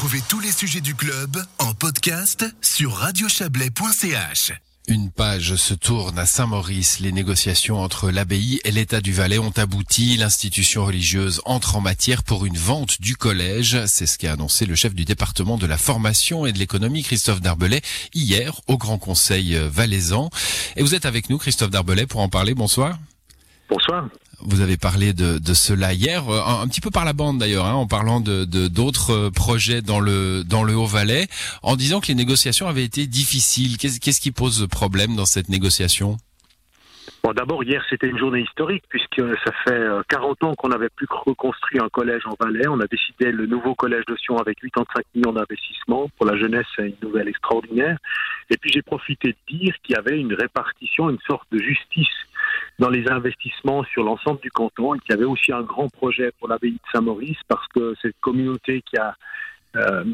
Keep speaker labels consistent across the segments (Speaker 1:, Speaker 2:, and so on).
Speaker 1: Retrouvez tous les sujets du club en podcast sur radiochablais.ch.
Speaker 2: Une page se tourne à Saint-Maurice. Les négociations entre l'abbaye et l'État du Valais ont abouti. L'institution religieuse entre en matière pour une vente du collège. C'est ce qu'a annoncé le chef du département de la formation et de l'économie, Christophe Darbelay, hier au Grand Conseil valaisan. Et vous êtes avec nous, Christophe Darbelay, pour en parler. Bonsoir.
Speaker 3: Bonsoir.
Speaker 2: Vous avez parlé de, de cela hier, euh, un, un, petit peu par la bande d'ailleurs, hein, en parlant de d'autres euh, projets dans le dans le Haut-Valais, en disant que les négociations avaient été difficiles. Qu'est-ce qu'est-ce qui pose problème dans cette négociation?
Speaker 3: Bon, d'abord, hier, c'était une journée historique, puisque ça fait 40 euh, ans qu'on n'avait plus reconstruit un collège en Valais. On a décidé le nouveau collège de Sion avec 85 millions d'investissements. Pour la jeunesse, c'est une nouvelle extraordinaire. Et puis, j'ai profité de dire qu'il y avait une répartition, une sorte de justice dans les investissements sur l'ensemble du canton. Et qu'il y avait aussi un grand projet pour l'abbaye de Saint-Maurice parce que cette communauté qui a euh,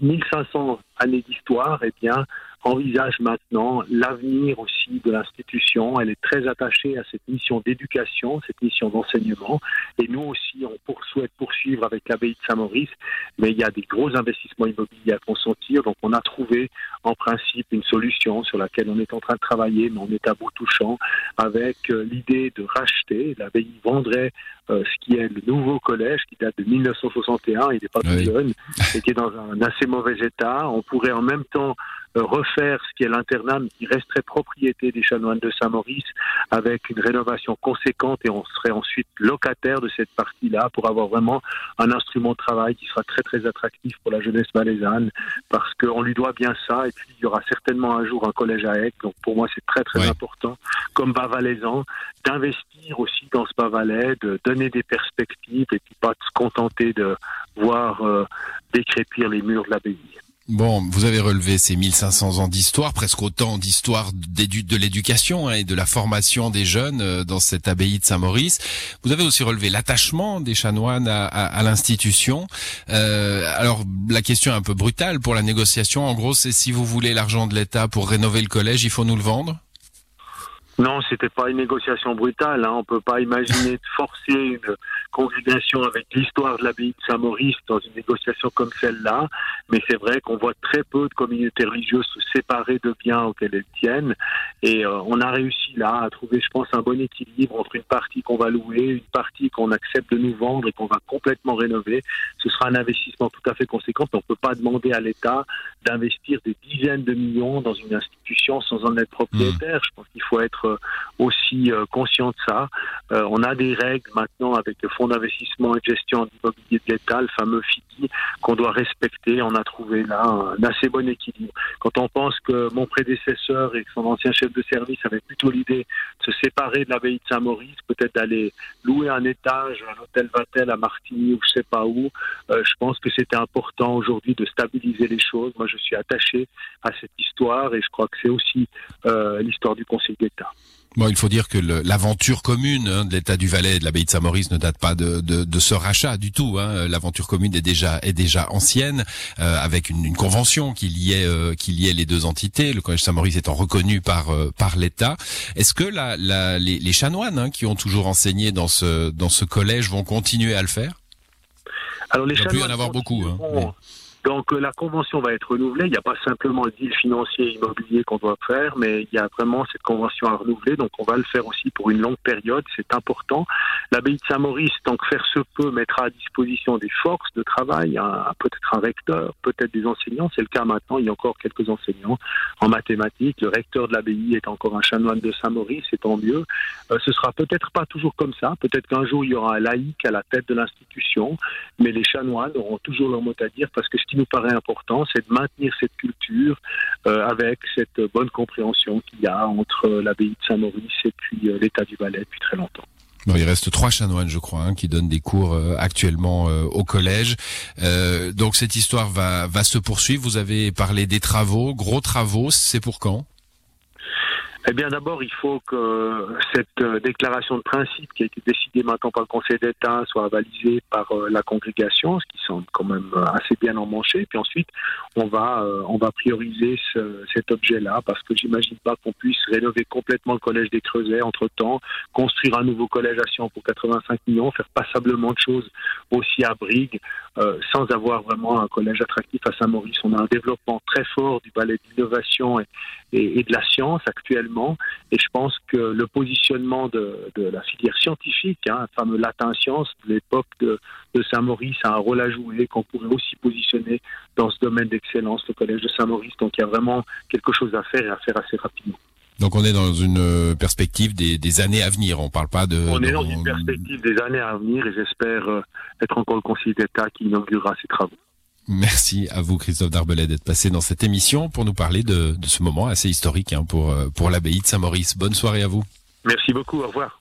Speaker 3: 1500 années d'histoire, eh bien, envisage maintenant l'avenir aussi de l'institution. Elle est très attachée à cette mission d'éducation, cette mission d'enseignement. Et nous aussi, on pour, souhaite poursuivre avec l'abbaye de Saint-Maurice, mais il y a des gros investissements immobiliers à consentir. Donc on a trouvé en principe une solution sur laquelle on est en train de travailler, mais on est à bout touchant, avec euh, l'idée de racheter. L'abbaye vendrait euh, ce qui est le nouveau collège qui date de 1961, il n'est pas oui. jeune, et qui est dans un assez mauvais état. On pourrait en même temps refaire ce qui est l'internat, qui resterait propriété des chanoines de Saint-Maurice, avec une rénovation conséquente, et on serait ensuite locataire de cette partie-là pour avoir vraiment un instrument de travail qui sera très très attractif pour la jeunesse valaisanne, parce qu'on lui doit bien ça, et puis il y aura certainement un jour un collège à Aix, donc pour moi c'est très très important, comme bas valaisan, d'investir aussi dans ce bas valais, de donner des perspectives, et puis pas de se contenter de voir euh, décrépir les murs de l'abbaye.
Speaker 2: Bon, vous avez relevé ces 1500 ans d'histoire, presque autant d'histoire de l'éducation hein, et de la formation des jeunes euh, dans cette abbaye de Saint-Maurice. Vous avez aussi relevé l'attachement des chanoines à, à, à l'institution. Euh, alors, la question est un peu brutale pour la négociation. En gros, c'est si vous voulez l'argent de l'État pour rénover le collège, il faut nous le vendre?
Speaker 3: Non, c'était pas une négociation brutale. Hein. On peut pas imaginer de forcer une congrégation avec l'histoire de l'abbaye de Saint-Maurice dans une négociation comme celle-là. Mais c'est vrai qu'on voit très peu de communautés religieuses se séparer de biens auxquels elles tiennent. Et euh, on a réussi là à trouver, je pense, un bon équilibre entre une partie qu'on va louer, une partie qu'on accepte de nous vendre et qu'on va complètement rénover. Ce sera un investissement tout à fait conséquent. On ne peut pas demander à l'État d'investir des dizaines de millions dans une institution sans en être propriétaire. Mmh. Je pense qu'il faut être aussi euh, conscient de ça. Euh, on a des règles maintenant avec le fonds d'investissement et de gestion d'immobilier de l'État, le fameux FIDI, qu'on doit respecter. On a trouvé là un assez bon équilibre. Quand on pense que mon prédécesseur et son ancien chef de service avaient plutôt l'idée de se séparer de l'abbaye de Saint-Maurice, peut-être d'aller louer un étage à l'hôtel Vatel à Martigny ou je sais pas où, euh, je pense que c'était important aujourd'hui de stabiliser les choses. Moi, je suis attaché à cette histoire et je crois que c'est aussi euh, l'histoire du Conseil d'État.
Speaker 2: Bon, il faut dire que l'aventure commune hein, de l'État du Valais et de l'abbaye de Saint-Maurice ne date pas de, de, de, ce rachat du tout. Hein. L'aventure commune est déjà est déjà ancienne, euh, avec une, une, convention qui liait euh, qui liait les deux entités. Le collège Saint-Maurice étant reconnu par euh, par l'État. Est-ce que la, la, les, les chanoines hein, qui ont toujours enseigné dans ce dans ce collège vont continuer à le faire?
Speaker 3: Alors les
Speaker 2: il
Speaker 3: chanoines
Speaker 2: y en avoir beaucoup. Hein.
Speaker 3: Donc la convention va être renouvelée. Il n'y a pas simplement le deal financier immobilier qu'on doit faire, mais il y a vraiment cette convention à renouveler. Donc on va le faire aussi pour une longue période. C'est important. L'abbaye de Saint-Maurice, tant que faire se peut, mettra à disposition des forces de travail, peut-être un recteur, peut-être des enseignants. C'est le cas maintenant. Il y a encore quelques enseignants en mathématiques. Le recteur de l'abbaye est encore un chanoine de Saint-Maurice, c'est tant mieux. Euh, ce sera peut-être pas toujours comme ça. Peut-être qu'un jour il y aura un laïc à la tête de l'institution, mais les chanoines auront toujours leur mot à dire parce que ce qui nous paraît important, c'est de maintenir cette culture euh, avec cette bonne compréhension qu'il y a entre l'abbaye de Saint-Maurice et puis euh, l'État du Valais depuis très longtemps.
Speaker 2: Il reste trois chanoines, je crois, hein, qui donnent des cours euh, actuellement euh, au collège. Euh, donc cette histoire va, va se poursuivre. Vous avez parlé des travaux, gros travaux. C'est pour quand?
Speaker 3: Eh bien, d'abord, il faut que cette euh, déclaration de principe qui a été décidée maintenant par le Conseil d'État soit avalisée par euh, la congrégation, ce qui semble quand même euh, assez bien emmanché. Puis ensuite, on va, on va prioriser ce, cet objet-là parce que j'imagine pas qu'on puisse rénover complètement le collège des Creusets entre-temps, construire un nouveau collège à Sion pour 85 millions, faire passablement de choses aussi à Brigue, sans avoir vraiment un collège attractif à Saint-Maurice. On a un développement très fort du ballet d'innovation et, et de la science actuellement et je pense que le positionnement de, la filière scientifique, hein, le fameux latin science de l'époque de, Saint-Maurice, a un rôle à jouer, qu'on pourrait aussi positionner dans ce domaine d'excellence, le collège de Saint-Maurice. Donc il y a vraiment quelque chose à faire et à faire assez rapidement.
Speaker 2: Donc on est dans une perspective des, années à venir, on parle pas de...
Speaker 3: On est dans une perspective des années à venir et j'espère euh, être encore le conseiller d'État qui inaugurera ces travaux.
Speaker 2: Merci à vous, Christophe Darbelet, d'être passé dans cette émission pour nous parler de, ce moment assez historique hein, pour, euh, pour l'abbaye de Saint-Maurice. Bonne soirée à vous.
Speaker 3: Merci beaucoup, au revoir.